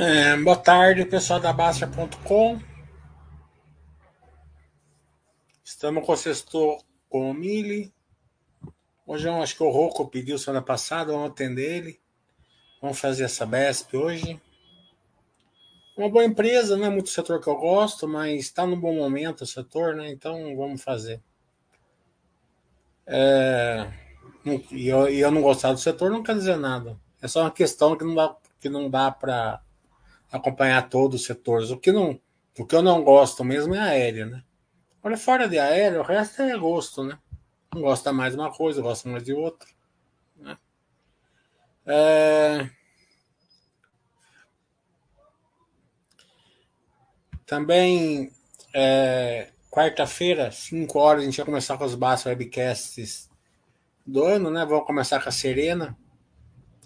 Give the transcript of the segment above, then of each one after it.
É, boa tarde, pessoal da Bastia.com. Estamos com o sexto com o Mili. Hoje eu acho que o Rocco pediu semana passada, vamos atender ele. Vamos fazer essa BESP hoje. Uma boa empresa, não é muito setor que eu gosto, mas está num bom momento o setor, né? Então vamos fazer. É, e eu, eu não gostar do setor não quer dizer nada. É só uma questão que não dá, que não dá para acompanhar todos os setores. O que, não, o que eu não gosto mesmo é aérea, né? Olha, fora de aéreo, o resto é gosto, né? Não gosta mais de uma coisa, gosta mais de outra. Né? É... Também, é... quarta-feira, 5 horas, a gente vai começar com os Bass Webcasts do ano, né? Vamos começar com a Serena.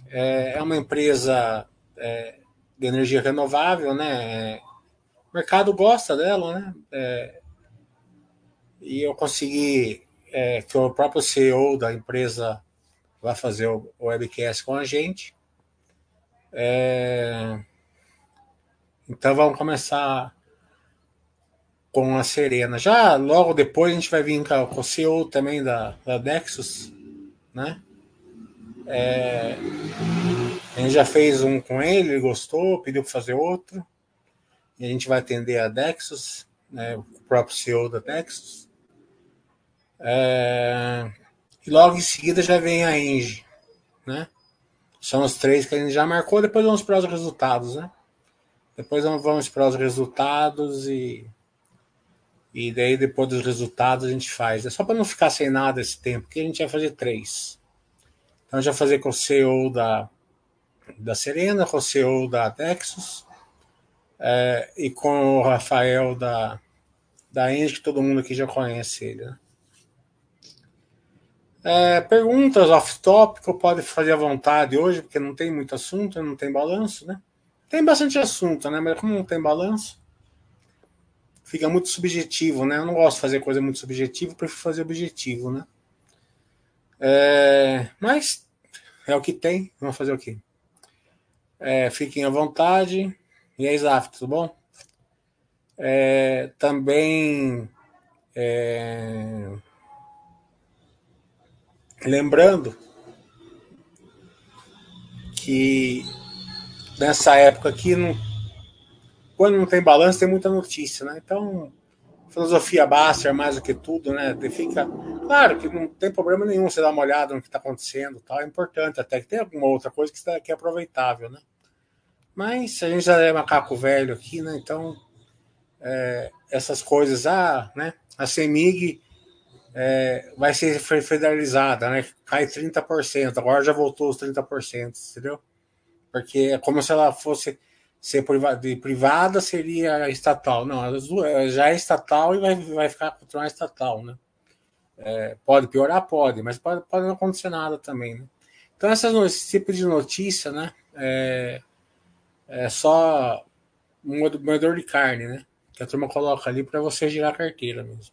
É, é uma empresa é, de energia renovável, né? O mercado gosta dela, né? É, e eu consegui é, que o próprio CEO da empresa vai fazer o, o webcast com a gente. É, então vamos começar com a Serena. Já logo depois a gente vai vir com o CEO também da, da Nexus, né? É, a gente já fez um com ele, ele gostou, pediu para fazer outro. E a gente vai atender a Dexus, né, o próprio CEO da Dexus. É, e logo em seguida já vem a Engie, né? São os três que a gente já marcou, depois vamos para os resultados, né? Depois vamos para os resultados e e daí depois dos resultados a gente faz. É só para não ficar sem nada esse tempo, que a gente vai fazer três. Então vai fazer com o CEO da da Serena, com o CEO da Texas é, e com o Rafael da, da Engie, que todo mundo aqui já conhece ele. Né? É, perguntas off-topic, pode fazer à vontade hoje, porque não tem muito assunto, não tem balanço, né? Tem bastante assunto, né? Mas como não tem balanço, fica muito subjetivo, né? Eu não gosto de fazer coisa muito subjetiva, prefiro fazer objetivo, né? É, mas é o que tem, vamos fazer o quê? É, fiquem à vontade. E aí, Zaf, tudo bom? É, também é, lembrando que nessa época aqui, não, quando não tem balanço, tem muita notícia, né? Então, filosofia basta mais do que tudo, né? Fica claro que não tem problema nenhum você dar uma olhada no que está acontecendo, tal. É importante até que tem alguma outra coisa que, que é aproveitável, né? Mas a gente já é macaco velho aqui, né? Então, é, essas coisas, ah, né? A CEMIG é, vai ser federalizada, né? Cai 30%, agora já voltou os 30%, entendeu? Porque é como se ela fosse ser privada, seria estatal. Não, já é estatal e vai, vai ficar continuar estatal, né? É, pode piorar, pode, mas pode, pode não acontecer nada também, né? Então, essas, esse tipo de notícia, né? É, é só um moedor de carne, né? Que a turma coloca ali para você girar a carteira mesmo.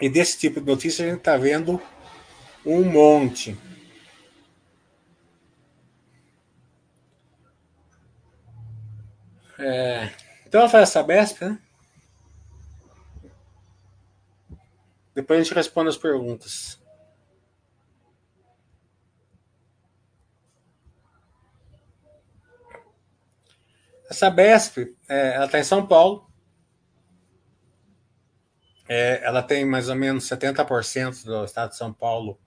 E desse tipo de notícia a gente está vendo um monte. É, então vamos fazer essa BESP, né? Depois a gente responde as perguntas. Essa BESP, é, ela está em São Paulo. É, ela tem mais ou menos 70% do estado de São Paulo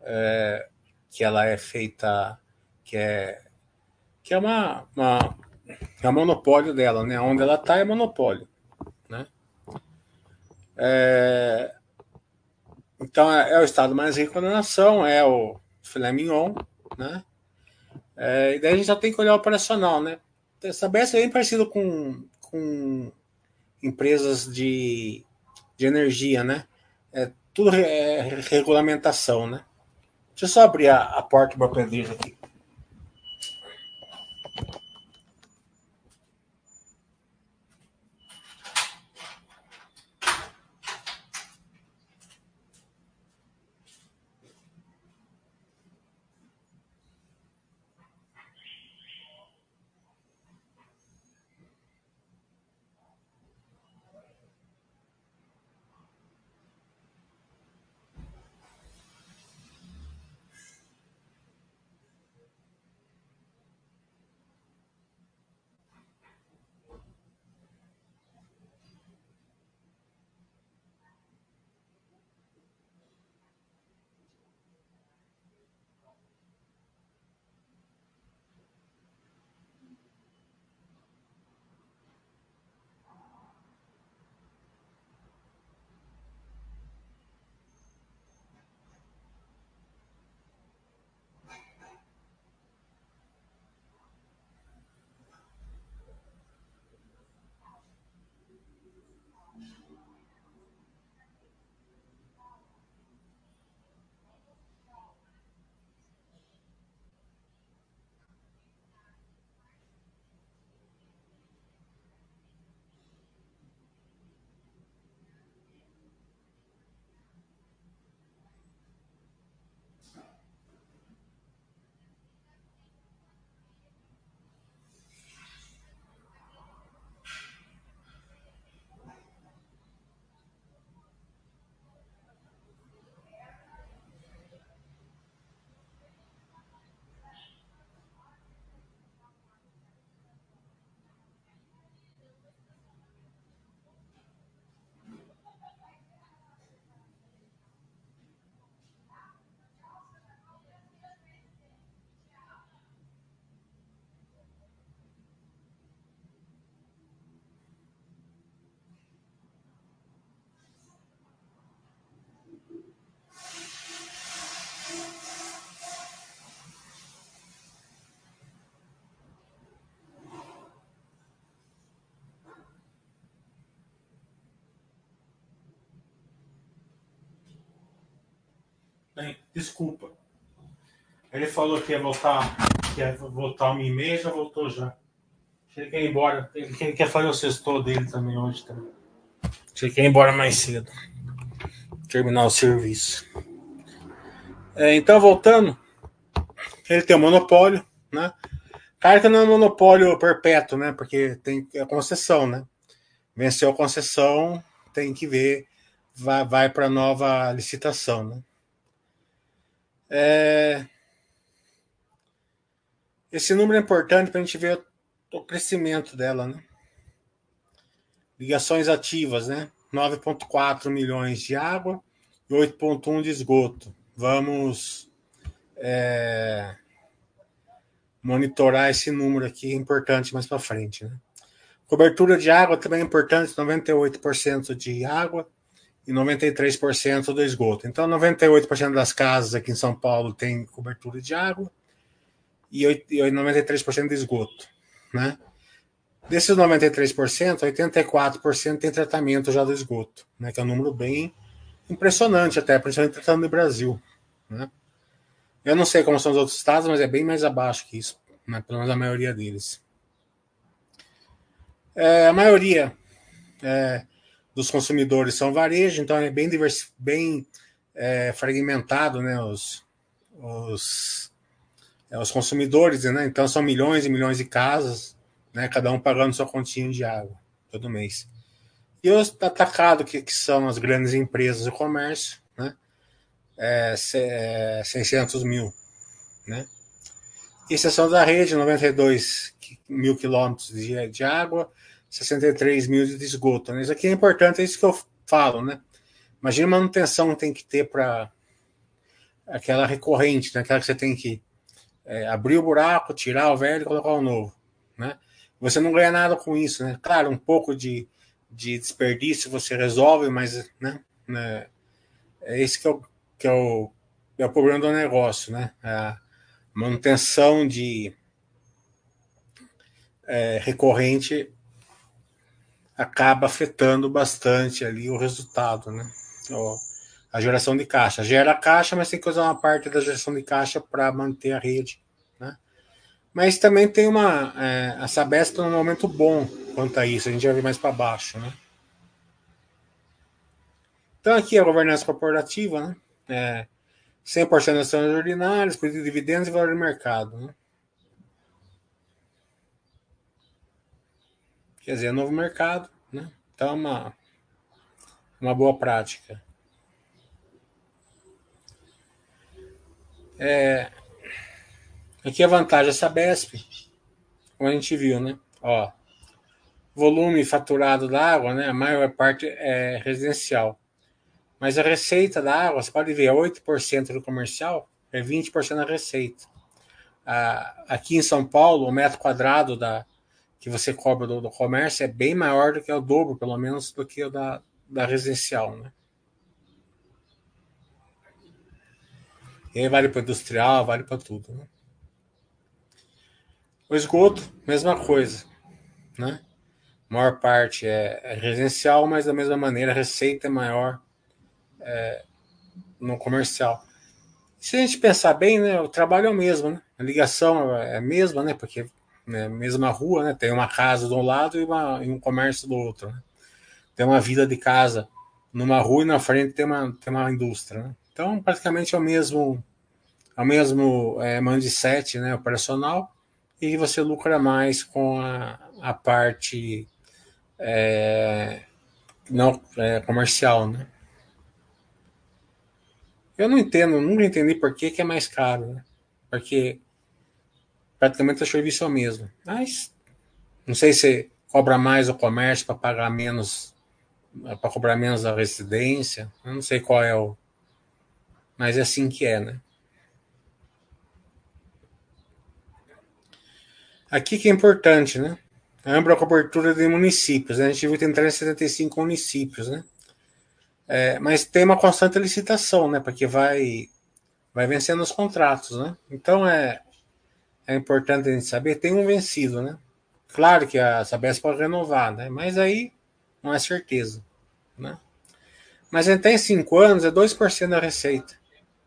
é, que ela é feita, que é, que é uma, uma é um monopólio dela, né? Onde ela está é monopólio, né? É, então é, é, o estado mais rico da nação, é o filé mignon, né? É, e daí a gente já tem que olhar o operacional, né? essa BES é bem parecido com, com empresas de, de energia, né? É tudo é regulamentação, né? Deixa eu só abrir a, a porta para aprender aqui. Bem, desculpa. Ele falou que ia voltar, que ia voltar uma e meia, já voltou já. Ele quer ir embora. Ele quer, fazer o sexto dele também hoje também. Ele quer ir embora mais cedo. Terminar o serviço. É, então, voltando. Ele tem o um monopólio, né? Que não é monopólio perpétuo, né? Porque tem a concessão, né? Venceu a concessão, tem que ver, vai, vai para nova licitação, né? É... Esse número é importante para a gente ver o crescimento dela, né? Ligações ativas, né? 9,4 milhões de água e 8,1 de esgoto. Vamos é, monitorar esse número aqui, é importante mais para frente, né? Cobertura de água também é importante, 98% de água e 93% do esgoto. Então, 98% das casas aqui em São Paulo tem cobertura de água e 93% de esgoto, né? Desses 93%, 84% tem tratamento já do esgoto, né? Que é um número bem impressionante até, principalmente tratando no Brasil, né? Eu não sei como são os outros estados, mas é bem mais abaixo que isso, né? pelo menos a maioria deles. É, a maioria é, dos consumidores são varejo, então é bem, divers, bem é, fragmentado né, os, os, é, os consumidores, né? então são milhões e milhões de casas, né, cada um pagando sua continha de água todo mês. E os atacados, que, que são as grandes empresas de comércio, né, é, é, 600 mil. Né? Exceção da rede, 92 mil quilômetros de, de água, 63 mil de esgoto. Né? Isso aqui é importante, é isso que eu falo, né? Imagina a manutenção que tem que ter para aquela recorrente, né? aquela que você tem que é, abrir o buraco, tirar o velho e colocar o novo. Né? Você não ganha nada com isso, né? Claro, um pouco de, de desperdício você resolve, mas né, né, é esse que é, o, que é, o, é o problema do negócio, né? A manutenção de é, recorrente acaba afetando bastante ali o resultado, né? O, a geração de caixa. Gera caixa, mas tem que usar uma parte da geração de caixa para manter a rede, né? Mas também tem uma. É, a Sabesp está num momento bom quanto a isso, a gente vai ver mais para baixo, né? Então aqui é a governança corporativa, né? É, 100% das ações ordinárias, de dividendos e valor de mercado, né? Quer dizer, novo mercado, né? Então, é uma, uma boa prática. É, aqui a vantagem da Sabesp, como a gente viu, né? Ó, volume faturado da água, né? A maior parte é residencial. Mas a receita da água, você pode ver, é 8% do comercial, é 20% da receita. Ah, aqui em São Paulo, o metro quadrado da, que você cobra do, do, comércio é bem maior do que o dobro, pelo menos, do que o da, da residencial. Né? E aí vale para industrial, vale para tudo. Né? O esgoto, mesma coisa. Né? A maior parte é, é residencial, mas da mesma maneira a receita é maior é, no comercial. Se a gente pensar bem, né, o trabalho é o mesmo, né? A ligação é a mesma, né? Porque né, mesma rua, né? Tem uma casa de um lado e, uma, e um comércio do outro. Né? Tem uma vida de casa numa rua e na frente tem uma, tem uma indústria. Né? Então, praticamente é o mesmo, é o mesmo é, mindset né, operacional e você lucra mais com a, a parte é, não é, comercial, né? Eu não entendo, nunca entendi por que, que é mais caro, né? Porque praticamente o serviço é o mesmo. Mas não sei se cobra mais o comércio para pagar menos, para cobrar menos a residência. Eu não sei qual é o. Mas é assim que é, né? Aqui que é importante, né? Ampla cobertura de municípios. Né? A gente viu tem 375 municípios, né? É, mas tem uma constante licitação, né? Porque vai, vai vencendo os contratos, né? Então é, é importante a gente saber, tem um vencido, né? Claro que a Sabesp pode renovar, né? Mas aí não é certeza, né? Mas até em cinco anos é 2% da receita,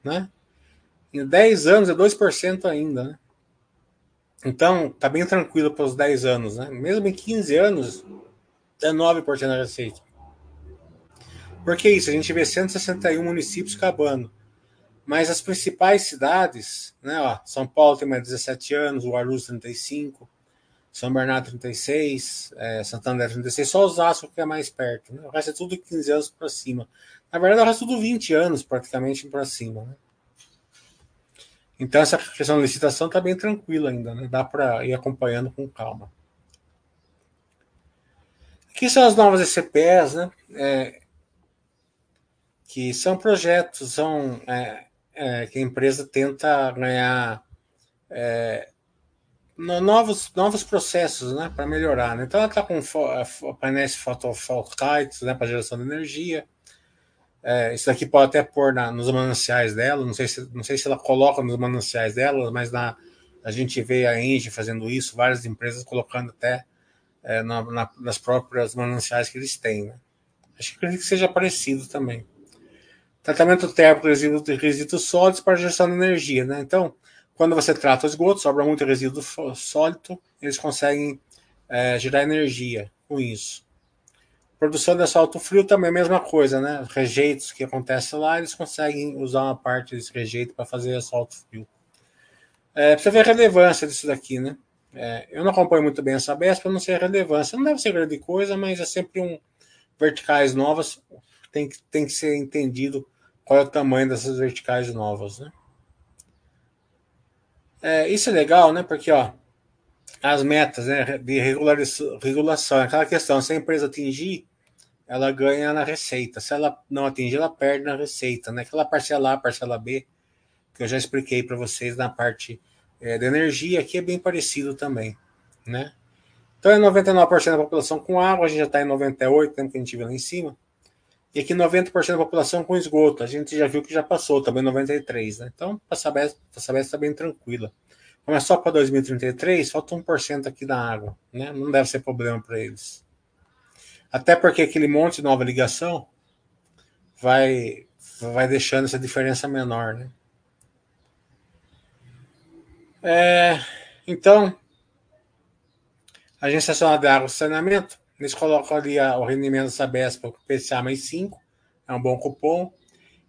né? Em 10 anos é 2% ainda, né? Então, tá bem tranquilo para os 10 anos, né? Mesmo em 15 anos, é 9% da receita. Por que isso? A gente vê 161 municípios acabando. Mas as principais cidades, né, ó, São Paulo tem mais 17 anos, Arluz 35, São Bernardo 36, é, Santander 36, só Osasco que é mais perto. Né? O resto é tudo 15 anos para cima. Na verdade, o resto é tudo 20 anos praticamente para cima. Né? Então, essa questão da licitação está bem tranquila ainda, né? dá para ir acompanhando com calma. Aqui são as novas ECPs, né? É, que são projetos, são é, é, que a empresa tenta ganhar é, novos, novos processos né, para melhorar. Né? Então ela está com painéis fotovoltaicos né, para geração de energia. É, isso aqui pode até pôr na, nos mananciais dela, não sei, se, não sei se ela coloca nos mananciais dela, mas na, a gente vê a Engie fazendo isso, várias empresas colocando até é, na, na, nas próprias mananciais que eles têm. Né? Acho que seja parecido também. Tratamento térmico de resíduos sólidos para gestão de energia. Né? Então, quando você trata o esgoto, sobra muito resíduo sólido, eles conseguem é, gerar energia com isso. Produção de asfalto frio também é a mesma coisa, né? Rejeitos que acontecem lá, eles conseguem usar uma parte desse rejeito para fazer asfalto frio. É, você ver a relevância disso daqui, né? É, eu não acompanho muito bem essa BES para não sei a relevância. Não deve ser grande coisa, mas é sempre um verticais novas. Tem que, tem que ser entendido qual é o tamanho dessas verticais novas, né? É, isso é legal, né? Porque ó, as metas né, de regulação, aquela questão, se a empresa atingir ela ganha na receita. Se ela não atingir, ela perde na receita. Né? Aquela parcela A, parcela B, que eu já expliquei para vocês na parte é, de energia, aqui é bem parecido também. Né? Então é 99% da população com água, a gente já está em 98%, tempo que a gente viu lá em cima. E aqui 90% da população com esgoto, a gente já viu que já passou, também 93%. Né? Então, a Sabesp está bem tranquila. Como é só para 2033, falta 1% aqui da água. Né? Não deve ser problema para eles. Até porque aquele monte de nova ligação vai, vai deixando essa diferença menor, né? É, então, a Agência Nacional de Água e Saneamento, eles colocam ali o rendimento da Sabesp PCA mais 5, é um bom cupom.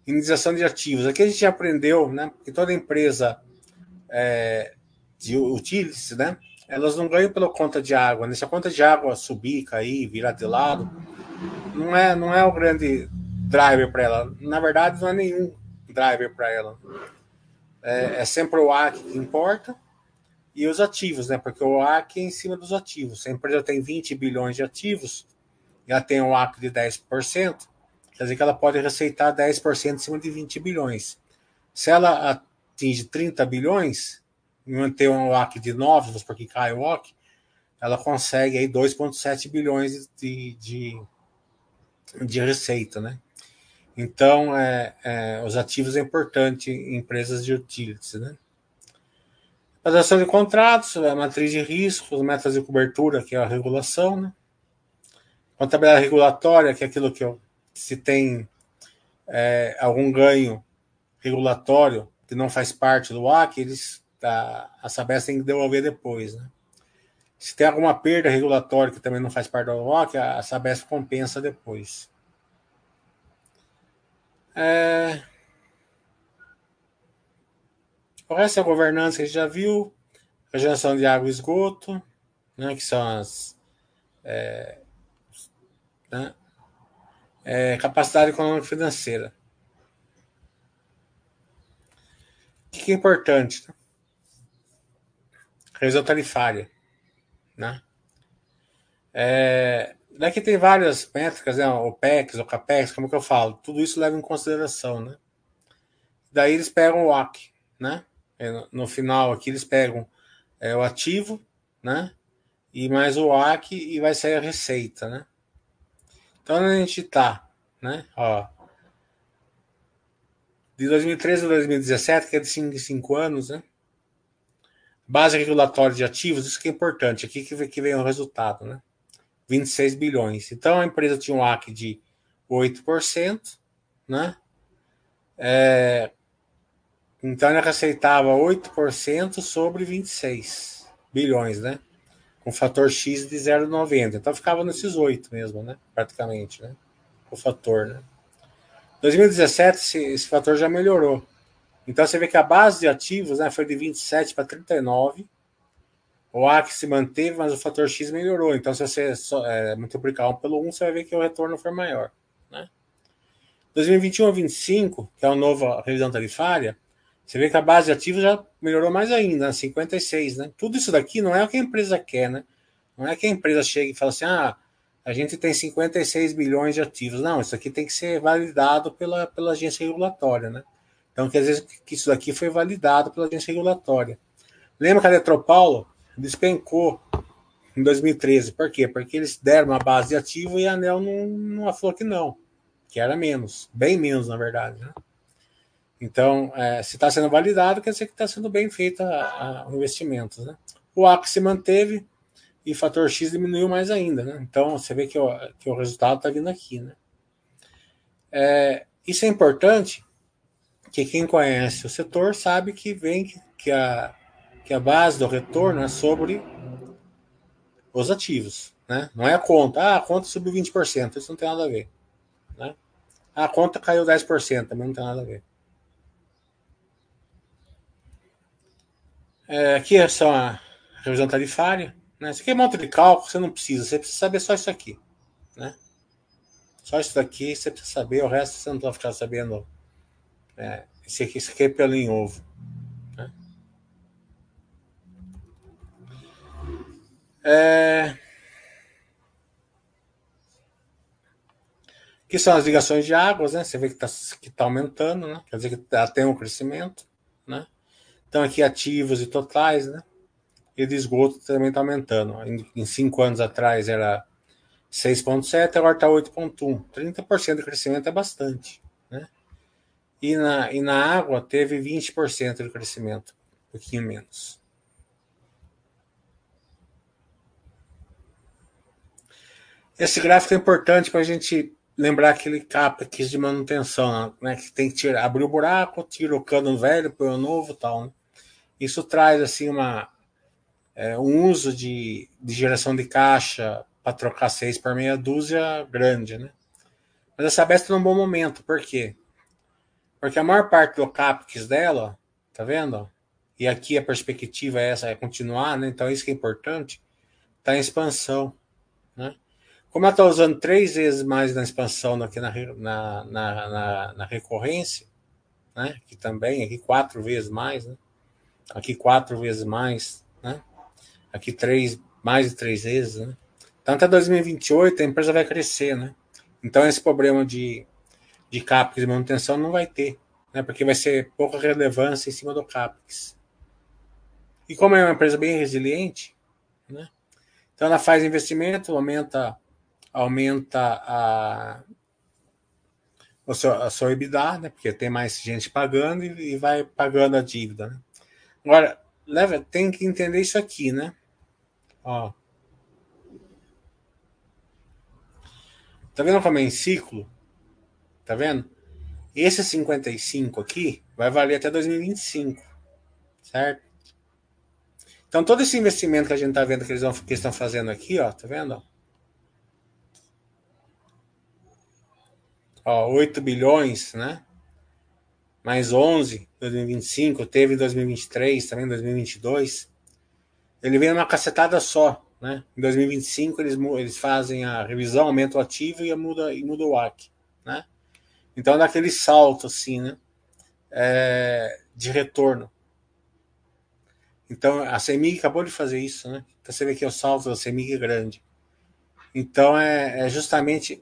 Indenização de ativos. Aqui a gente já aprendeu né, que toda empresa é, de utilities, né, elas não ganham pela conta de água. Né? Se a conta de água subir, cair, virar de lado, não é, não é o grande driver para ela. Na verdade, não é nenhum driver para ela. É, é, sempre o AC que importa e os ativos, né? Porque o AC é em cima dos ativos. Se a empresa tem 20 bilhões de ativos e ela tem um AC de 10%, quer dizer que ela pode receitar 10% em cima de 20 bilhões. Se ela atinge 30 bilhões, manter um WAC de 9, porque cai o WAC, ela consegue aí 2,7 bilhões de, de, de, receita, né? Então, é, é, os ativos é importante em empresas de utilities, né? Adoção de contratos, a matriz de riscos, metas de cobertura, que é a regulação, né? Contabilidade regulatória, que é aquilo que eu, se tem é, algum ganho regulatório que não faz parte do WAC, eles a, a tem que devolver depois, né? Se tem alguma perda regulatória que também não faz parte do ROC, a Sabesp compensa depois. É... O resto é a governança que a gente já viu, a geração de água e esgoto, né, que são as. É, né, é, capacidade econômica financeira. O que é importante? Né? revisão tarifária. Né? É, daqui tem várias métricas, né? o PEX, o CAPEX, como que eu falo, tudo isso leva em consideração. Né? Daí eles pegam o AC, né? No final aqui eles pegam é, o ativo, né? E mais o AC e vai sair a receita, né? Então a gente tá, né? Ó, de 2013 a 2017, que é de 5 em 5 anos, né? Base regulatória de ativos, isso que é importante. Aqui que, que vem o resultado, né? 26 bilhões. Então a empresa tinha um AC de 8%, né? É, Então ele receitava 8% sobre 26 bilhões, né? Com fator X de 0,90. Então ficava nesses 8 mesmo, né? Praticamente, né? O fator, né? 2017 esse, esse fator já melhorou. Então você vê que a base de ativos né, foi de 27 para 39. O AC se manteve, mas o fator X melhorou. Então, se você só, é, multiplicar 1 pelo 1, você vai ver que o retorno foi maior. Né? 2021 a 25, que é a nova revisão tarifária, você vê que a base de ativos já melhorou mais ainda, 56, né? Tudo isso daqui não é o que a empresa quer, né? Não é que a empresa chega e fala assim, ah, a gente tem 56 bilhões de ativos. Não, isso aqui tem que ser validado pela, pela agência regulatória, né? Então, quer dizer que isso daqui foi validado pela agência regulatória. Lembra que a Eletropaulo despencou em 2013. Por quê? Porque eles deram uma base de ativo e a ANEL não, não falou que não, que era menos, bem menos, na verdade, né? Então, é, se está sendo validado, quer dizer que está sendo bem feito o investimento. Né? O AC se manteve e o fator X diminuiu mais ainda. Né? Então, você vê que o, que o resultado está vindo aqui. Né? É, isso é importante, que quem conhece o setor sabe que vem que a, que a base do retorno é sobre os ativos. Né? Não é a conta. Ah, a conta subiu 20%, isso não tem nada a ver. Né? A conta caiu 10%, também não tem nada a ver. É, aqui é só a revisão tarifária. Né? Isso aqui é monte de cálculo, você não precisa, você precisa saber só isso aqui. Né? Só isso daqui você precisa saber, o resto você não vai ficar sabendo. É, esse, aqui, esse aqui é pelo em ovo. Né? É... Aqui são as ligações de águas, né? Você vê que está que tá aumentando, né? Quer dizer que ela tem um crescimento, né? Então, aqui ativos e totais, né? E de esgoto também está aumentando. Em, cinco anos atrás era 6,7, agora está 8,1. 30% de crescimento é bastante. Né? E, na, e na água teve 20% de crescimento, um pouquinho menos. Esse gráfico é importante para a gente lembrar aquele CAPEX de manutenção, né? Que tem que tirar, abrir o buraco, tira o cano velho, põe o novo tal. Né? Isso traz assim uma é, um uso de, de geração de caixa para trocar seis por meia dúzia grande, né? Mas a Sabesp está num bom momento, por quê? Porque a maior parte do CAPEX dela, tá vendo? E aqui a perspectiva é essa, é continuar, né? Então isso que é importante, está em expansão, né? Como ela está usando três vezes mais na expansão do que na, na, na, na, na recorrência, né? Que também, aqui quatro vezes mais, né? Aqui quatro vezes mais, né? Aqui três, mais de três vezes, né? Então até 2028 a empresa vai crescer, né? Então esse problema de, de CAPEX e manutenção não vai ter, né? Porque vai ser pouca relevância em cima do CAPEX. E como é uma empresa bem resiliente, né? Então ela faz investimento, aumenta, aumenta a, o seu, a sua EBITDA, né? Porque tem mais gente pagando e, e vai pagando a dívida, né? Agora, leva, tem que entender isso aqui, né? Ó. Tá vendo como é em ciclo? Tá vendo? Esse 55 aqui vai valer até 2025. Certo? Então, todo esse investimento que a gente tá vendo que eles, vão, que eles estão fazendo aqui, ó, tá vendo? Ó, 8 bilhões, né? Mais 11 2025, teve em 2023, também em 2022. Ele vem numa cacetada só, né? Em 2025 eles, eles fazem a revisão, aumenta o ativo e muda, e muda o AC, né? Então dá aquele salto assim, né? É, de retorno. Então a CEMIG acabou de fazer isso, né? Então você vê que o salto da CEMIG é grande. Então é, é justamente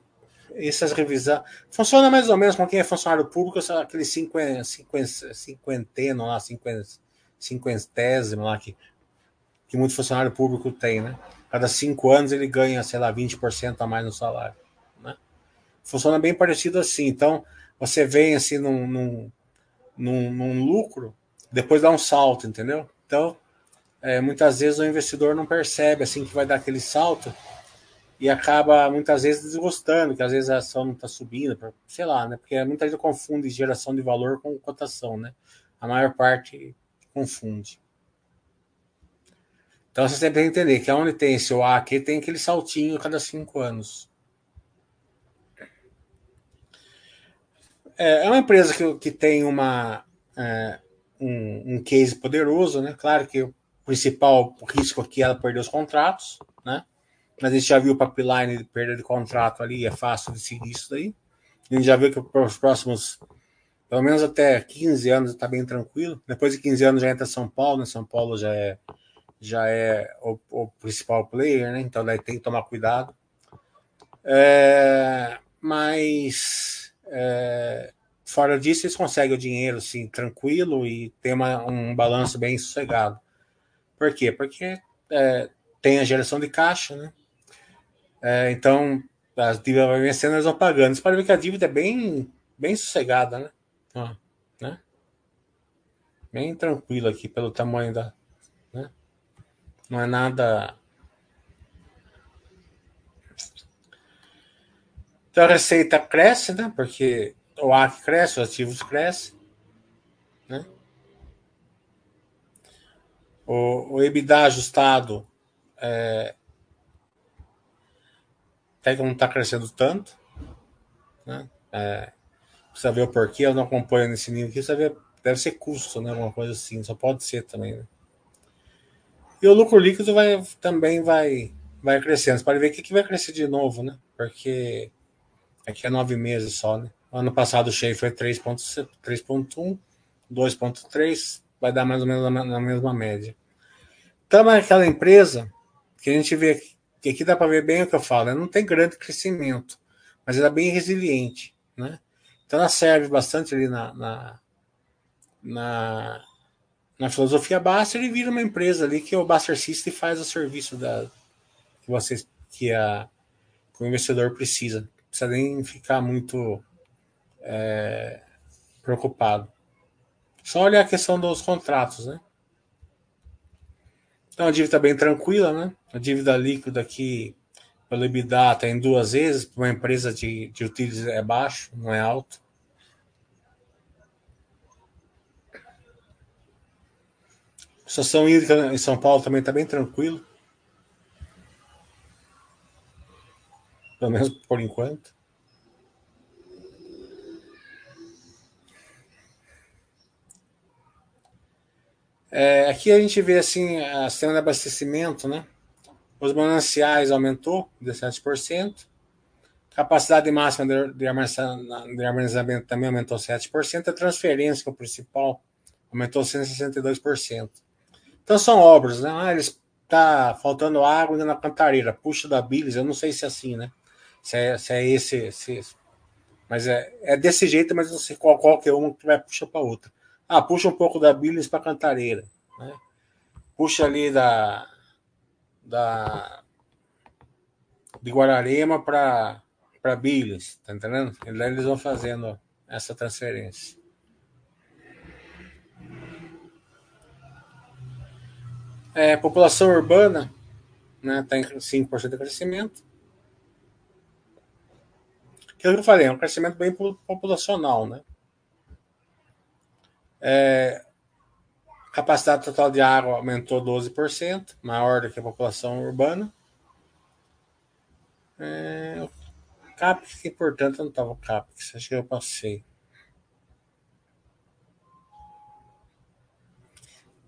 essas revisões. Funciona mais ou menos com quem é funcionário público, aquele cinquenteno lá, cinquentésimo lá, que, que muito funcionário público tem, né? Cada cinco anos ele ganha, sei lá, 20% a mais no salário. Né? Funciona bem parecido assim. Então, você vem assim num, num, num, num lucro, depois dá um salto, entendeu? Então, é, muitas vezes o investidor não percebe assim que vai dar aquele salto e acaba muitas vezes desgostando, que às vezes a ação não está subindo, sei lá, né? Porque muita gente confunde geração de valor com cotação, né? a maior parte confunde. Então você sempre tem que entender que onde tem esse OA aqui, tem aquele saltinho a cada cinco anos. É, é uma empresa que, que tem uma, é, um, um case poderoso, né? Claro que o principal risco aqui é ela perder os contratos, né? Mas a gente já viu o pipeline de perda de contrato ali, é fácil de seguir isso daí. A gente já viu que para os próximos, pelo menos até 15 anos, está bem tranquilo. Depois de 15 anos já entra São Paulo, né? São Paulo já é, já é o, o principal player, né? Então daí tem que tomar cuidado. É, mas é, fora disso, eles conseguem o dinheiro assim, tranquilo e tem uma, um balanço bem sossegado. Por quê? Porque é, tem a geração de caixa, né? É, então, as dívidas vão vencendo, eles vão pagando. Você pode ver que a dívida é bem, bem sossegada, né? Ó, né? Bem tranquilo aqui pelo tamanho da. Né? Não é nada. Então a receita cresce, né? Porque o AC cresce, os ativos crescem. Né? O, o EBITDA ajustado é, até que não está crescendo tanto. Né? É, precisa ver o porquê, eu não acompanho nesse nível aqui, precisa ver, deve ser custo, né? Alguma coisa assim, só pode ser também. Né? E o lucro líquido vai, também vai, vai crescendo. Você pode ver que aqui vai crescer de novo, né? Porque aqui é nove meses só, né? Ano passado o Shea foi 3.1, 2.3, vai dar mais ou menos na mesma média. Então é aquela empresa que a gente vê aqui, que aqui dá para ver bem o que eu falo, né? não tem grande crescimento, mas ela é bem resiliente, né? Então ela serve bastante ali na, na, na, na filosofia Baster e vira uma empresa ali que o Baster System faz o serviço da, que vocês que, a, que o investidor precisa. Não precisa nem ficar muito é, preocupado. Só olhar a questão dos contratos, né? Então a dívida bem tranquila, né? A dívida líquida aqui pelo EBITDA está em duas vezes, para uma empresa de, de utilities é baixo, não é alto. A situação hídrica em São Paulo também está bem tranquilo. Pelo menos por enquanto. É, aqui a gente vê assim a cena de abastecimento, né? Os mananciais aumentou 17%. Capacidade máxima de armazenamento também aumentou 7%. A transferência, que é o principal, aumentou 162%. Então são obras, né? Ah, eles tá faltando água na cantareira, puxa da bilis, eu não sei se é assim, né? Se é, se é esse, se, mas é, é desse jeito, mas não sei qual qualquer uma que vai puxar para outra. Ah, puxa um pouco da Billings para Cantareira. Né? Puxa ali da, da de Guararema para para Billings, tá entendendo? E lá eles vão fazendo essa transferência. É, população urbana né, tem 5% de crescimento. Que é que eu falei, é um crescimento bem populacional, né? É, capacidade total de água aumentou 12%, maior do que a população urbana. É, o CAPEX, que importante, não estava o CAPEX, acho que eu passei.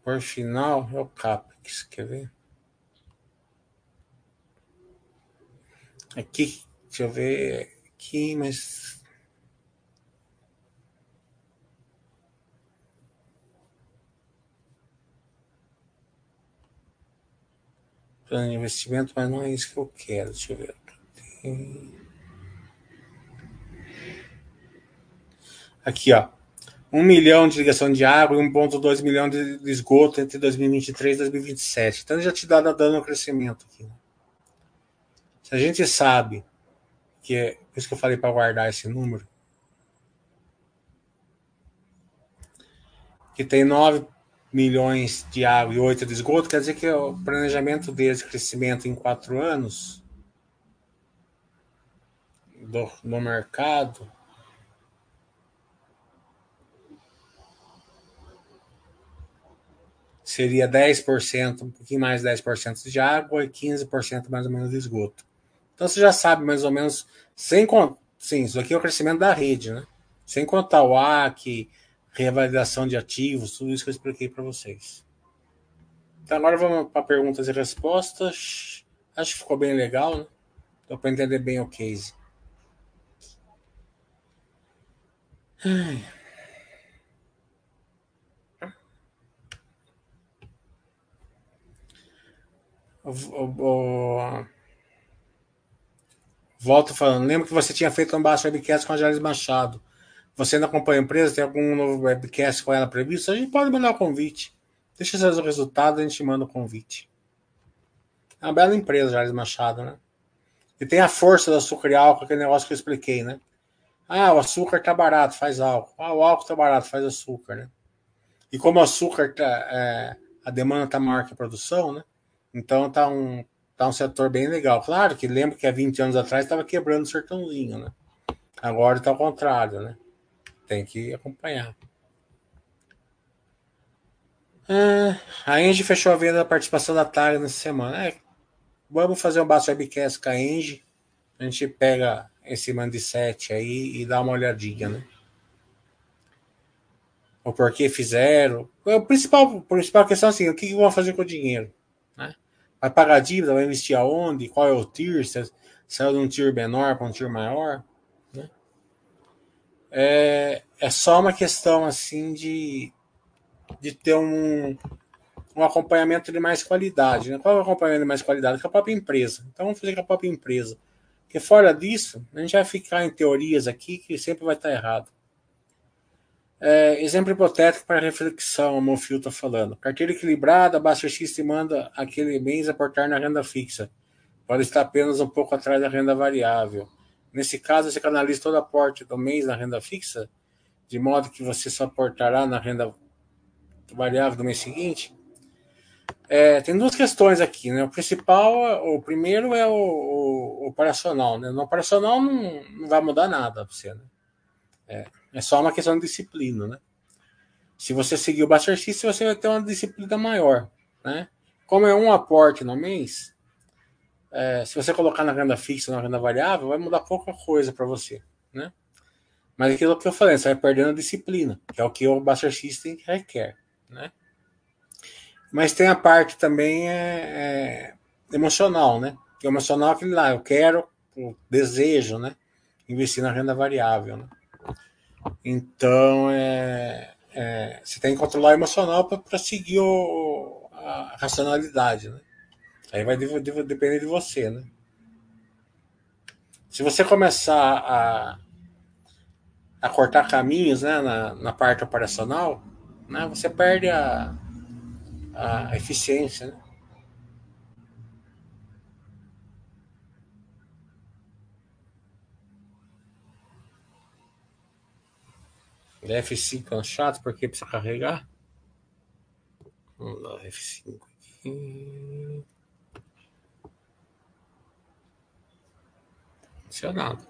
Por final, é o CAPEX, quer ver? Aqui, deixa eu ver aqui, mas plano de investimento, mas não é isso que eu quero. Deixa eu ver. Aqui, ó. 1 milhão de ligação de água e 1,2 milhão de esgoto entre 2023 e 2027. Então já te dá dando crescimento aqui. Né? Se a gente sabe que é por isso que eu falei para guardar esse número, que tem 9 milhões de água e 8 de esgoto, quer dizer que o planejamento deles de crescimento em quatro anos do, no mercado seria 10%, um pouquinho mais de 10% de água e 15% mais ou menos de esgoto. Então você já sabe mais ou menos, sem sim, isso aqui é o crescimento da rede, né? Sem contar o AC, revalidação de ativos, tudo isso que eu expliquei para vocês. Então agora vamos para perguntas e respostas. Acho que ficou bem legal, né? Deu para entender bem o case. Volto falando. Lembro que você tinha feito um baixo webcast com a Jales Machado. Você ainda acompanha a empresa? Tem algum novo webcast com ela previsto? A gente pode mandar o convite. Deixa os resultados, a gente manda o convite. É uma bela empresa, Jales Machado, né? E tem a força do açúcar e álcool, aquele negócio que eu expliquei, né? Ah, o açúcar tá barato, faz álcool. Ah, o álcool tá barato, faz açúcar, né? E como o açúcar, tá, é, a demanda tá maior que a produção, né? Então tá um, tá um setor bem legal. Claro que lembro que há 20 anos atrás estava quebrando o sertãozinho, né? Agora está ao contrário, né? Tem que acompanhar. Ah, a Engie fechou a venda da participação da Tag nessa semana. É, vamos fazer um baixo webcast com a Engie. A gente pega esse Mandicete aí e dá uma olhadinha, né? O porquê fizeram. A principal, a principal questão é assim, o que, vão fazer com o dinheiro? Vai pagar dívida, vai investir aonde? Qual é o tier? Saiu de um tier menor para um tier maior? É, é só uma questão assim de, de ter um, um acompanhamento de mais qualidade. Né? Qual é o acompanhamento de mais qualidade? Com a própria empresa. Então vamos fazer com a própria empresa. Porque fora disso, a gente vai ficar em teorias aqui que sempre vai estar errado. É, exemplo hipotético para reflexão, o Mofio está falando. Carteira equilibrada, Baster manda aquele mês aportar na renda fixa. Pode estar apenas um pouco atrás da renda variável. Nesse caso, você canaliza todo aporte do mês na renda fixa, de modo que você só aportará na renda variável do mês seguinte. É, tem duas questões aqui, né? O principal, o primeiro é o, o, operacional, né? No operacional não, não vai mudar nada você, né? É. É só uma questão de disciplina, né? Se você seguir o System, você vai ter uma disciplina maior, né? Como é um aporte no mês, é, se você colocar na renda fixa, na renda variável, vai mudar pouca coisa para você, né? Mas aquilo que eu falei, você vai perdendo a disciplina, que é o que o Buster System requer, né? Mas tem a parte também é, é emocional, né? Que é emocional é aquele lá, eu quero, o desejo, né? Investir na renda variável, né? Então, é, é, você tem que controlar o emocional para seguir o, a racionalidade, né? Aí vai de, de, depender de você, né? Se você começar a, a cortar caminhos né, na, na parte operacional, né, você perde a, a eficiência, né? F5 é chato porque precisa carregar. Vamos lá, F5 aqui. Funcionado.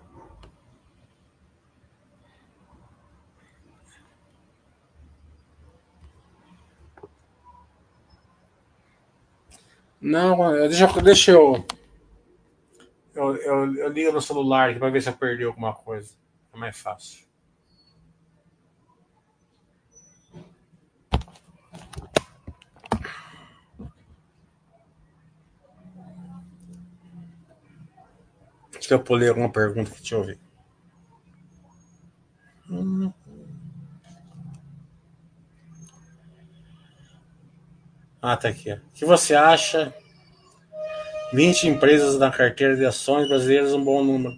Não, deixa, deixa eu. Eu, eu, eu ligo no celular para ver se eu perdi alguma coisa. É mais fácil. Eu pulei alguma pergunta que te ouvi. Ah, tá aqui. O que você acha? 20 empresas na carteira de ações brasileiras um bom número.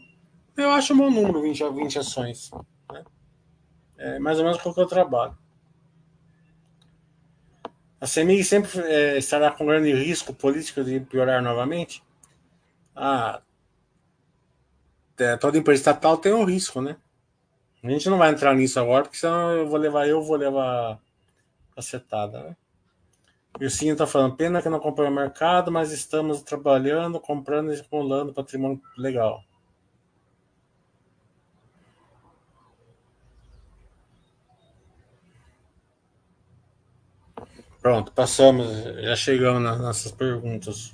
Eu acho um bom número, 20, 20 ações. Né? É mais ou menos com o que eu trabalho. A CEMIG sempre é, estará com grande risco político de piorar novamente? Ah, é, toda empresa estatal tem um risco, né? A gente não vai entrar nisso agora, porque senão eu vou levar eu, vou levar cacetada, né? E o Sim tá falando, pena que não acompanha o mercado, mas estamos trabalhando, comprando e acumulando patrimônio legal. Pronto, passamos, já chegamos nas nossas perguntas.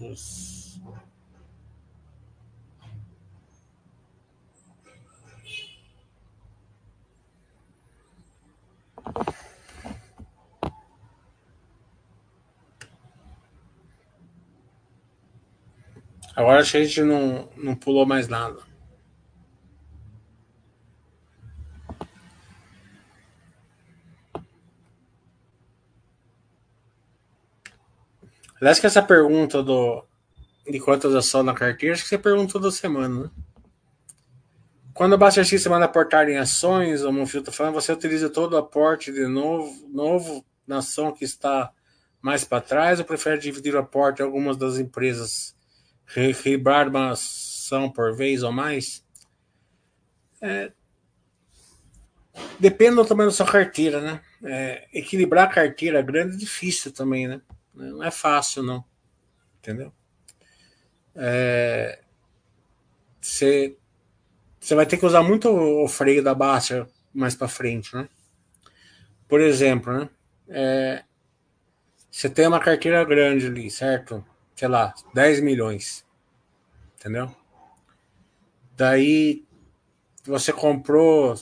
Agora acho que a gente não, não pulou mais nada. Aliás, que essa pergunta do, de quantas ações na carteira, acho que você pergunta toda semana, né? Quando a Baster System manda aportar em ações, o Monfio está falando, você utiliza todo o aporte de novo, novo na ação que está mais para trás ou prefere dividir o aporte em algumas das empresas, rebrar uma ação por vez ou mais? É, depende do tamanho da sua carteira, né? É, equilibrar a carteira grande é difícil também, né? Não é fácil, não. Entendeu? É, você, você vai ter que usar muito o freio da Baster mais para frente, né? Por exemplo, né? É, você tem uma carteira grande ali, certo? Sei lá, 10 milhões. Entendeu? Daí você comprou.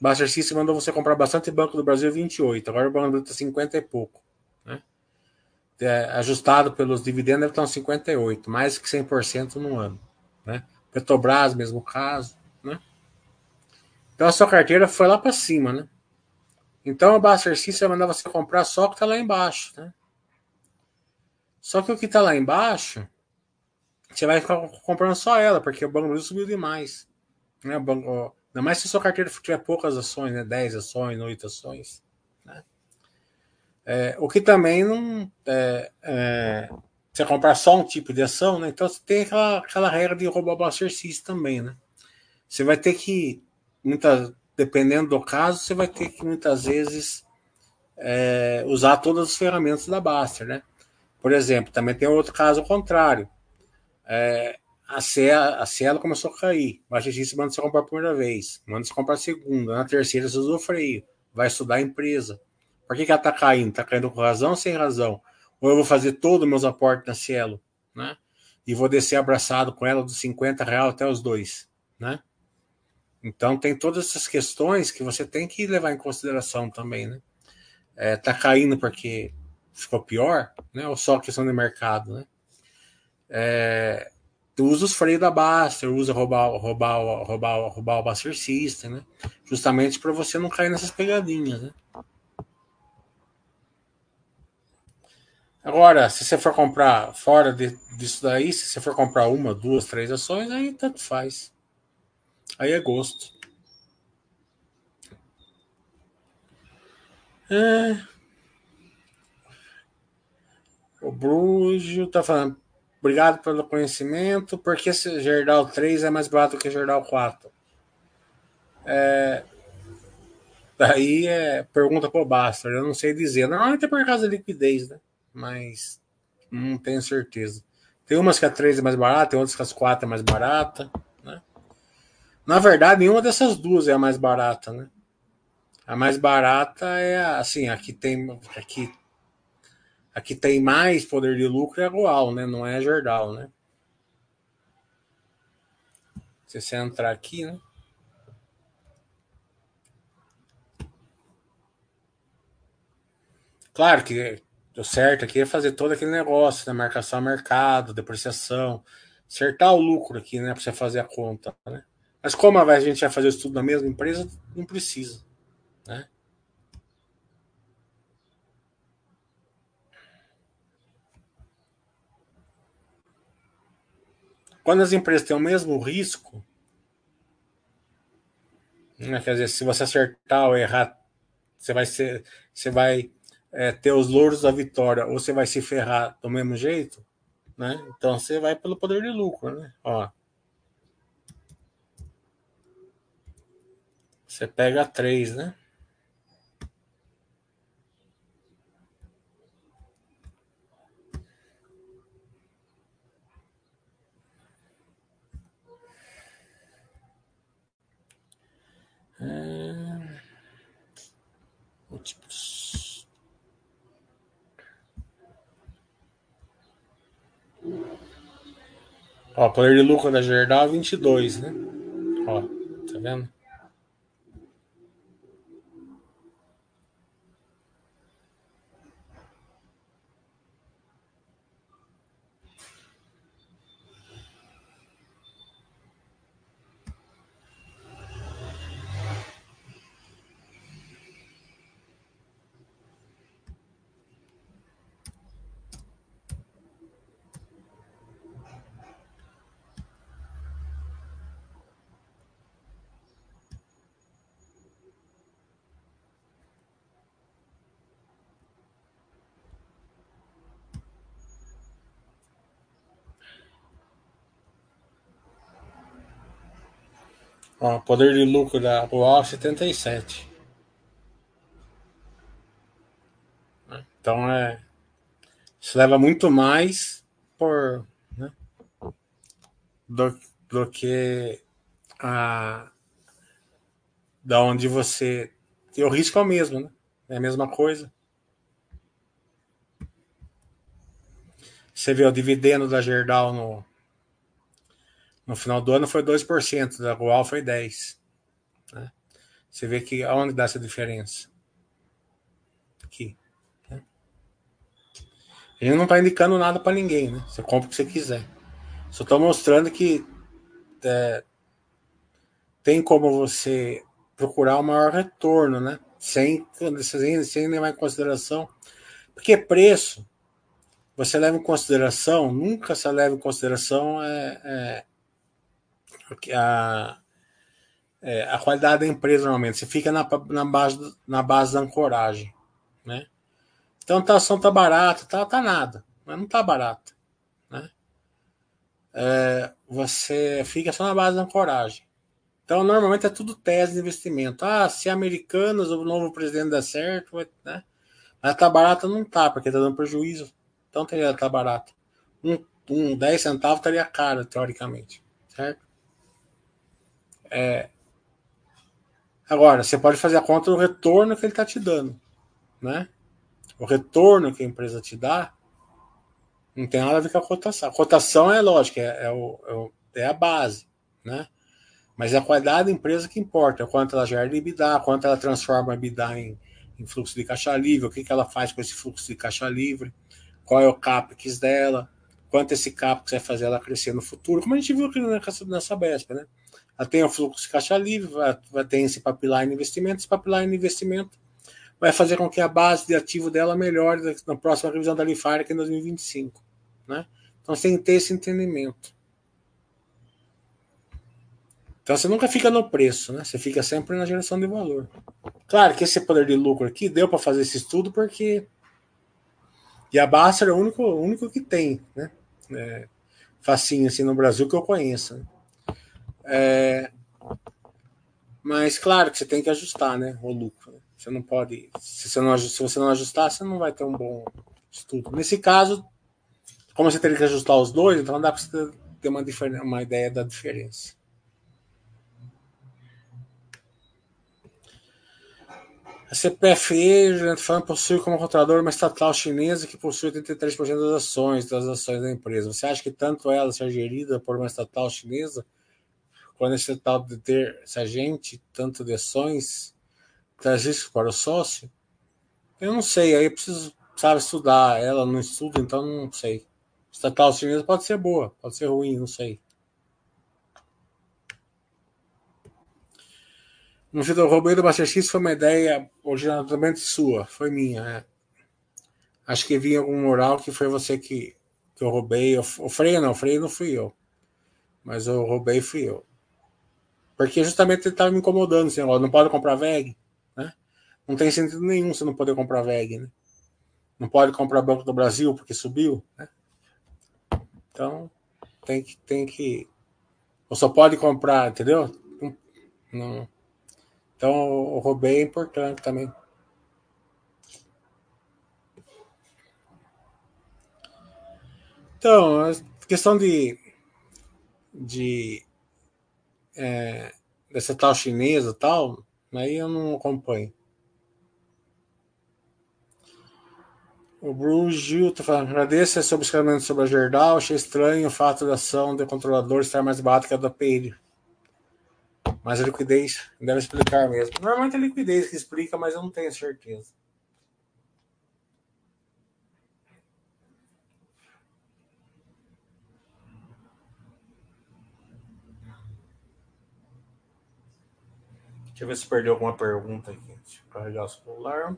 Baster System mandou você comprar bastante Banco do Brasil 28. Agora o Banco do Brasil está 50 e pouco é, ajustado pelos dividendos, deve estar uns 58, mais que 100% no ano. Né? Petrobras, mesmo caso. Então a sua carteira foi lá para cima. Né? Então a Baster System mandar você comprar só o que está lá embaixo. Né? Só que o que está lá embaixo, você vai ficar comprando só ela, porque o Banco do subiu demais. Né? O banco, ainda mais se a sua carteira tiver poucas ações, né? 10 ações, 8 ações. Né? É, o que também não. É, é, você comprar só um tipo de ação, né? Então você tem aquela, aquela regra de roubar Buster System também, né? Você vai ter que, muita, dependendo do caso, você vai ter que muitas vezes é, usar todas as ferramentas da Baster, né? Por exemplo, também tem outro caso contrário. É, a Cielo, a Cielo começou a cair. Baixa System manda você comprar a primeira vez, manda você comprar a segunda, na terceira você usa o freio, vai estudar a empresa. Por que, que ela está caindo? Está caindo com razão ou sem razão? Ou eu vou fazer todos os meus aportes na Cielo, né? E vou descer abraçado com ela dos 50 reais até os dois, né? Então tem todas essas questões que você tem que levar em consideração também, né? É, tá caindo porque ficou pior, né? Ou só questão de mercado, né? É, tu usa os freios da Baster, usa roubar, roubar, roubar, roubar o Baster System, né? Justamente para você não cair nessas pegadinhas, né? Agora, se você for comprar fora de, disso daí, se você for comprar uma, duas, três ações, aí tanto faz. Aí é gosto. É. O Brujo tá falando. Obrigado pelo conhecimento. Por que Gerdau 3 é mais barato que Gerdau 4? É, daí é pergunta pro Basta. Eu não sei dizer. Normalmente é por causa da liquidez, né? mas não tenho certeza. Tem umas que a 3 é mais barata, tem outras que as 4 é mais barata. Na verdade, nenhuma dessas duas é a mais barata, né? A mais barata é a, assim, aqui tem aqui aqui tem mais poder de lucro é a Goal, né? Não é a Jordal, né? Se você entrar aqui, né? Claro que o certo aqui é fazer todo aquele negócio, né? Marcação a mercado, depreciação, acertar o lucro aqui, né? Para você fazer a conta, né? Mas como a gente vai fazer o estudo na mesma empresa, não precisa, né? Quando as empresas têm o mesmo risco, né? quer dizer, se você acertar ou errar, você vai ser, você vai é, ter os louros da vitória ou você vai se ferrar do mesmo jeito, né? Então você vai pelo poder de lucro, né? Ó. Você pega três, né? O Múltiplos. Ó, poder de lucro da Gerdau é e 22, né? Ó, tá vendo? Ó, poder de lucro da Uau 77. Então é. Isso leva muito mais por. Né, do, do que a. Da onde você. O risco é o mesmo, né? É a mesma coisa. Você vê o dividendo da Gerdau no, no final do ano foi 2%, da Rual foi 10%. Né? Você vê que aonde dá essa diferença? Aqui. Né? Ele não está indicando nada para ninguém, né? Você compra o que você quiser. Só estou mostrando que é, tem como você procurar o maior retorno, né? Sem, sem, sem levar em consideração. Porque preço, você leva em consideração, nunca se leva em consideração é, é a, é, a qualidade da empresa normalmente. Você fica na, na, base, na base da ancoragem. Né? Então tá, a ação tá barata, tá, tá nada, mas não tá barata. Né? É, você fica só na base da ancoragem. Então, normalmente é tudo tese de investimento. Ah, se americanos, o novo presidente der certo, né? Mas tá barata, não tá, porque tá dando prejuízo. Então teria tá barata. Um, um 10 centavos estaria caro, teoricamente. Certo? É... Agora, você pode fazer a conta do retorno que ele está te dando. Né? O retorno que a empresa te dá não tem nada a ver com a cotação. A cotação é lógica, é, é, o, é a base. Né? Mas é a qualidade da empresa que importa. Quanto ela gera de EBITDA, quanto ela transforma a EBITDA em, em fluxo de caixa livre, o que, que ela faz com esse fluxo de caixa livre, qual é o CAPEX dela, quanto esse CAPEX vai fazer ela crescer no futuro, como a gente viu aqui nessa, nessa BESP, né? Ela tem o fluxo de caixa livre, ter esse pipeline investimento, esse pipeline investimento vai fazer com que a base de ativo dela melhore na próxima revisão da Lifar, que é em 2025. Né? Então você tem que ter esse entendimento. Então você nunca fica no preço, né? Você fica sempre na geração de valor. Claro que esse poder de lucro aqui deu para fazer esse estudo porque e a Baster é o único, único que tem, né? É, facinho assim no Brasil que eu conheço. Né? É, mas claro que você tem que ajustar, né? O lucro. Você não pode. Se você não, se você não ajustar, você não vai ter um bom estudo. Nesse caso, como você teria que ajustar os dois, então dá para você ter uma, uma ideia da diferença. A CPFE, falando, possui como controlador uma estatal chinesa que possui 83% das ações, das ações da empresa. Você acha que tanto ela ser gerida por uma estatal chinesa quando esse tal de ter essa gente, tanto de ações, traz isso para o sócio? Eu não sei, aí eu preciso, sabe, estudar. Ela não estuda, então não sei. Estatal chinesa pode ser boa, pode ser ruim, não sei. No o roubei do Master X foi uma ideia originalmente sua, foi minha. É. Acho que vinha algum moral que foi você que, que eu roubei. O freio não, o freio não fui eu. Mas eu roubei fui eu. Porque justamente ele estava me incomodando, assim, ó, não pode comprar VEG, né? Não tem sentido nenhum você não poder comprar VEG, né? Não pode comprar Banco do Brasil porque subiu, né? Então, tem que, tem que. Ou só pode comprar, entendeu? Não. Então, o roubei é importante também. Então, questão de, de é, dessa tal chinesa tal, aí eu não acompanho. O Bruce Gil tá falando, agradeço sobre o escrevimento sobre a Gerdau, achei estranho o fato da ação do controlador estar mais barata que a da PL. Mas a liquidez deve explicar mesmo. Normalmente é a liquidez que explica, mas eu não tenho certeza. Deixa eu ver se perdeu alguma pergunta aqui. Deixa eu carregar o celular.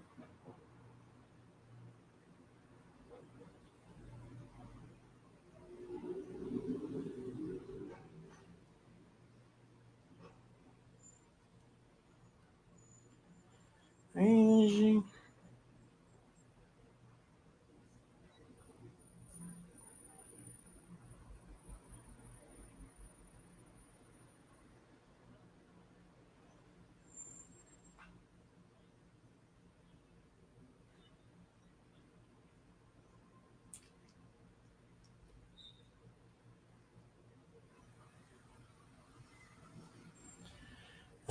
Engie.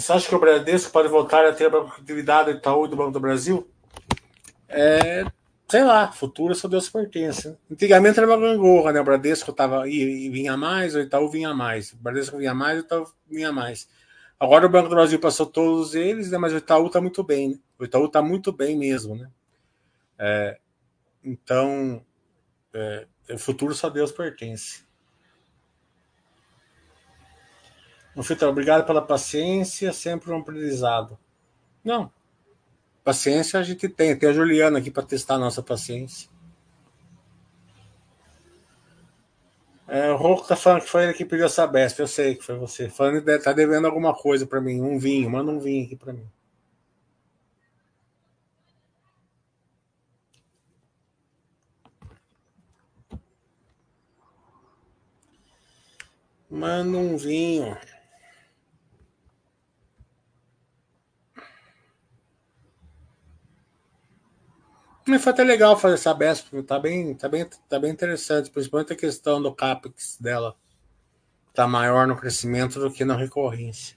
Você acha que o Bradesco pode voltar a ter a produtividade do Itaú e do Banco do Brasil? É, sei lá, futuro só Deus pertence. Né? Antigamente era uma gangorra, né? O Bradesco tava, e vinha mais, o Itaú vinha mais. O Bradesco vinha mais, o Itaú vinha mais. Agora o Banco do Brasil passou todos eles, né? mas o Itaú está muito bem. Né? O Itaú está muito bem mesmo. Né? É, então, é, o futuro só Deus pertence. Fita, obrigado pela paciência, sempre um aprendizado. Não. Paciência a gente tem. Tem a Juliana aqui para testar a nossa paciência. É, o Rocco tá falando que foi ele que pediu essa besta. Eu sei que foi você. Falando que tá devendo alguma coisa para mim. Um vinho. Manda um vinho aqui para mim. Manda um vinho. Mas foi até legal fazer essa BESP, tá bem, tá bem, tá bem interessante, principalmente a questão do CAPEX dela. Tá maior no crescimento do que na recorrência.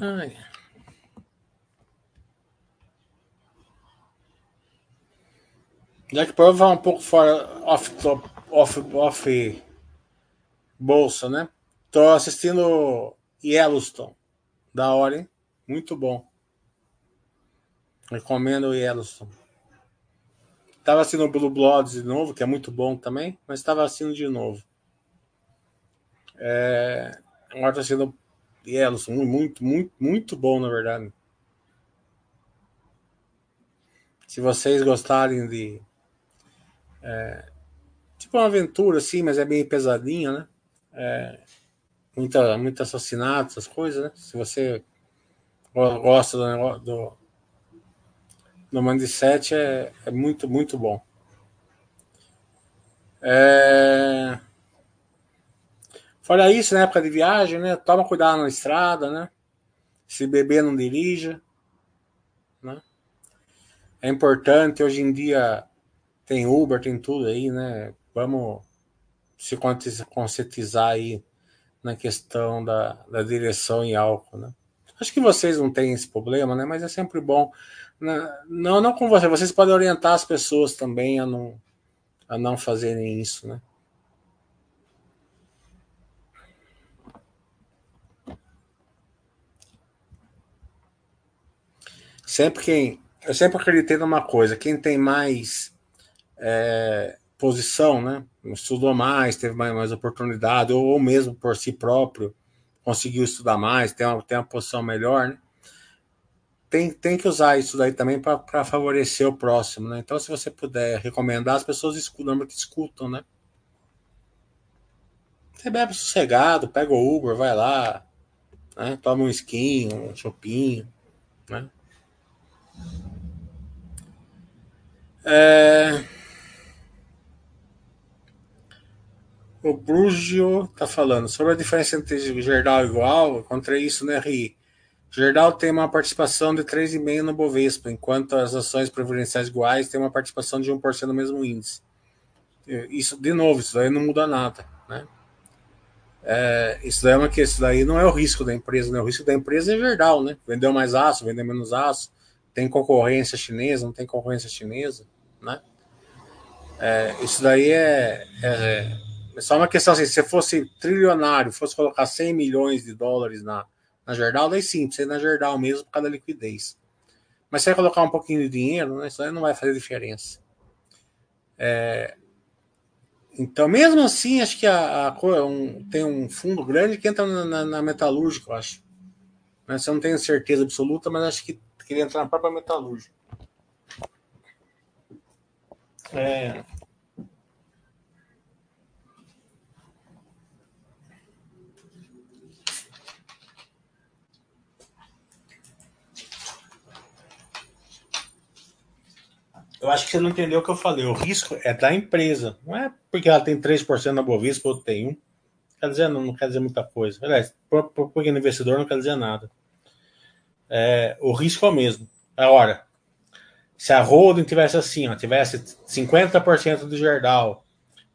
Ai. Jack Pearl vai um pouco fora off, top, off, off bolsa, né? Tô assistindo Yellowstone. Da hora, hein? Muito bom. Recomendo o Yellowstone. Tava assistindo Blue Bloods de novo, que é muito bom também, mas estava assistindo de novo. É... Agora tô assistindo Yellowstone, muito, muito, muito bom, na verdade. Se vocês gostarem de. É, tipo uma aventura, assim, mas é bem pesadinha, né? É, muita, muito assassinato, essas coisas, né? Se você gosta do, do, do Mindset, é, é muito, muito bom. É. Fora isso, na época de viagem, né? Toma cuidado na estrada, né? Se beber, não dirija. Né? É importante, hoje em dia tem Uber, tem tudo aí, né? Vamos se conscientizar aí na questão da, da direção em álcool, né? Acho que vocês não têm esse problema, né? Mas é sempre bom. Né? Não, não com você, vocês podem orientar as pessoas também a não, a não fazerem isso, né? Sempre quem. Eu sempre acreditei numa coisa: quem tem mais é, posição, né? Estudou mais, teve mais, mais oportunidade, ou, ou, mesmo por si próprio conseguiu estudar mais, tem uma, tem uma posição melhor, né? Tem, tem que usar isso daí também para favorecer o próximo, né? Então, se você puder recomendar, as pessoas escutam, normalmente escutam, né? Você bebe sossegado, pega o Uber, vai lá, né? toma um skin, um chopinho, né? É... O Brugio está falando sobre a diferença entre Gerdau e igual. Encontrei isso no RI. Gerdau tem uma participação de 3,5% no Bovespa, enquanto as ações preferenciais iguais têm uma participação de 1% no mesmo índice. Isso, de novo, isso daí não muda nada. Né? É, isso, daí é uma, isso daí não é o risco da empresa, né? o risco da empresa é Gerdau, né? Vendeu mais aço, vendeu menos aço, tem concorrência chinesa, não tem concorrência chinesa, né? É, isso daí é, é, é, só uma questão assim, se fosse trilionário, fosse colocar 100 milhões de dólares na, na Gerdau, daí sim, precisa na Gerdau mesmo por causa da liquidez. Mas se você colocar um pouquinho de dinheiro, né, isso aí não vai fazer diferença. É, então, mesmo assim, acho que a, a um, tem um fundo grande que entra na, na, na metalúrgica, eu acho. Mas eu não tenho certeza absoluta, mas acho que queria entrar na própria metalúrgica. É, Eu acho que você não entendeu o que eu falei. O risco é da empresa. Não é porque ela tem 3% na Bovespa ou tem 1. Quer dizer, não, não quer dizer muita coisa. Aliás, para o investidor não quer dizer nada. É, o risco é o mesmo. Agora, se a holding tivesse assim, ó, tivesse 50% do Gerdau,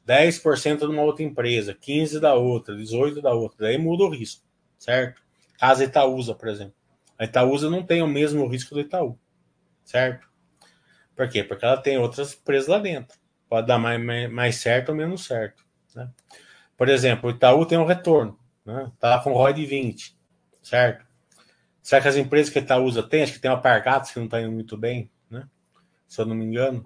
10% de uma outra empresa, 15% da outra, 18% da outra, daí muda o risco, certo? Caso Itaúsa, por exemplo. A Itaúsa não tem o mesmo risco do Itaú, certo? Por quê? Porque ela tem outras empresas lá dentro. Pode dar mais, mais, certo ou menos certo. Né? Por exemplo, o Itaú tem um retorno. Né? Tá com ROI de 20, certo? Será que as empresas que a Itaúsa tem, acho que tem uma Pargatos que não está indo muito bem, né? se eu não me engano,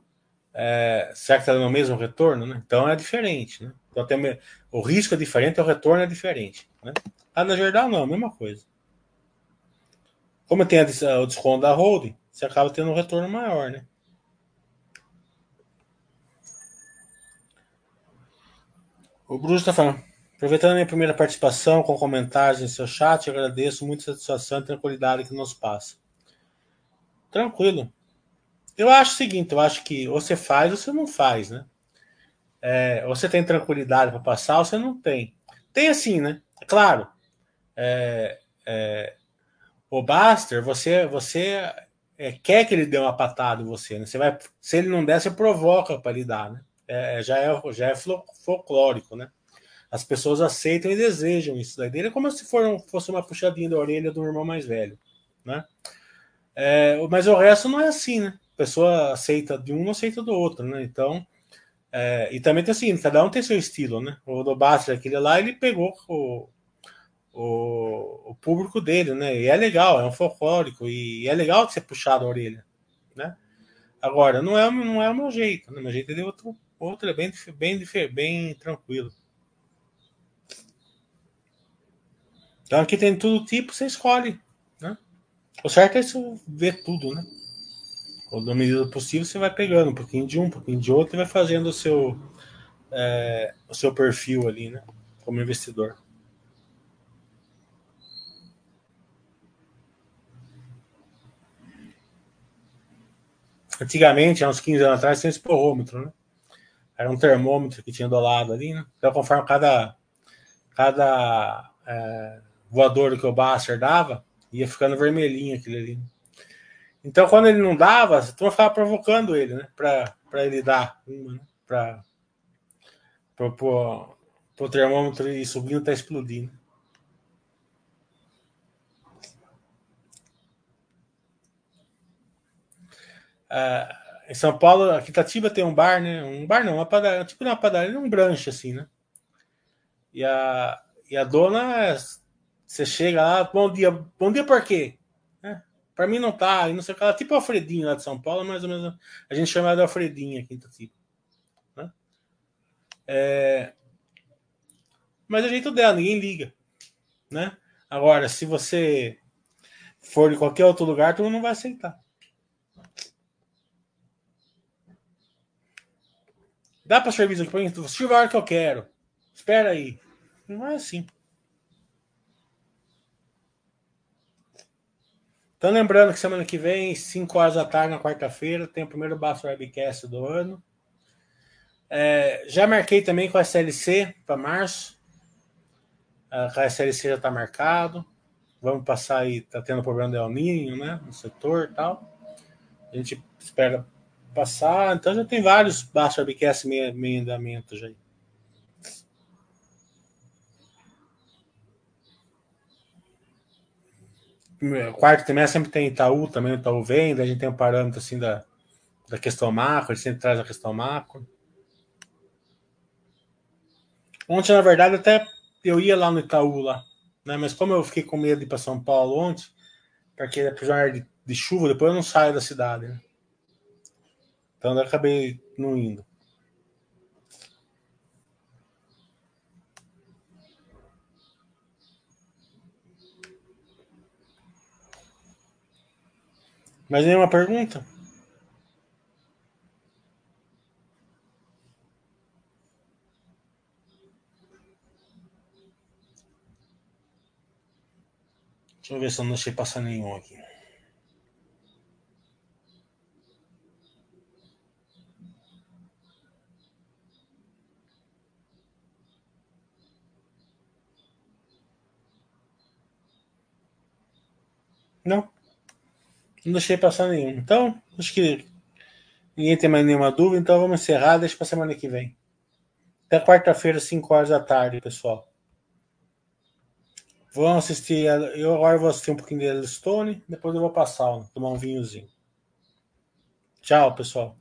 é, será que está dando o mesmo retorno? Né? Então é diferente. Né? Então, tem, o risco é diferente, o retorno é diferente. Né? Ah, na verdade, não, a mesma coisa. Como tem o desconto da holding, você acaba tendo um retorno maior, né? O Bruno está falando. Aproveitando a minha primeira participação com comentários em seu chat, agradeço muito a satisfação e tranquilidade que nos passa. Tranquilo. Eu acho o seguinte, eu acho que ou você faz ou você não faz, né? É, você tem tranquilidade para passar ou você não tem. Tem assim, né? É claro. É, é, o Baster, você, você é, quer que ele dê uma patada em você, né? Você vai, se ele não der, você provoca para ele dar, né? é, já, é, já é folclórico, né? As pessoas aceitam e desejam isso daí dele, é como se for, fosse uma puxadinha da orelha do irmão mais velho, né? É, mas o resto não é assim, né? A pessoa aceita de um, aceita do outro, né? Então, é, e também tem assim, cada um tem seu estilo, né? O do Basta, aquele lá, ele pegou o, o, o, público dele, né? E é legal, é um folclórico, e é legal de ser puxado a orelha, né? Agora, não é, não é o meu jeito, né? Meu jeito é de outro, Outro é bem, bem, bem tranquilo. Então aqui tem tudo tipo, você escolhe. Né? O certo é isso ver tudo, né? Ou na medida possível, você vai pegando um pouquinho de um, um pouquinho de outro e vai fazendo o seu, é, o seu perfil ali, né? Como investidor. Antigamente, há uns 15 anos atrás, tinha esse porrômetro, né? Era um termômetro que tinha do lado ali, né? Então, conforme cada, cada é, voador que o Basser dava, ia ficando vermelhinho aquele ali. Né? Então, quando ele não dava, a turma ficava provocando ele, né? Para ele dar uma, né? Para o termômetro ir subindo até explodindo. Uh, em São Paulo, aqui Itatiba tem um bar, né? Um bar não, uma padaria, tipo uma padaria, um branche, assim, né? E a, e a dona, você chega lá, bom dia, bom dia por quê? É, para mim não tá, não sei o que, ela, tipo Alfredinho lá de São Paulo, mais ou menos, a gente chama de Alfredinho aqui em Itatiba. Né? É, mas é o jeito dela, ninguém liga, né? Agora, se você for de qualquer outro lugar, tu não vai aceitar. Dá para serviço aqui para mim? Sirva que eu quero. Espera aí. Não é assim. Então, lembrando que semana que vem, 5 horas da tarde, na quarta-feira, tem o primeiro Basso Webcast do ano. É, já marquei também com a SLC para março. A SLC já está marcado. Vamos passar aí, tá tendo problema de El né? No setor e tal. A gente espera passar. Então já tem vários baixos webcasts meio, andamento já. Quarto trimestre sempre tem Itaú também, Itaú vem, a gente tem um parâmetro assim da, da questão macro, ele sempre traz a questão macro. Ontem, na verdade, até eu ia lá no Itaú lá, né? Mas como eu fiquei com medo de ir para São Paulo ontem, porque é jornada de, de chuva, depois eu não saio da cidade, né? Então eu acabei não indo. Mais nenhuma pergunta? Deixa eu ver se eu não deixei passar nenhum aqui. Não. Não deixei passar nenhum. Então, acho que ninguém tem mais nenhuma dúvida, então vamos encerrar, deixa para semana que vem. Até quarta-feira, 5 horas da tarde, pessoal. Vamos assistir. Eu agora vou assistir um pouquinho de Yellowstone, depois eu vou passar, tomar um vinhozinho. Tchau, pessoal.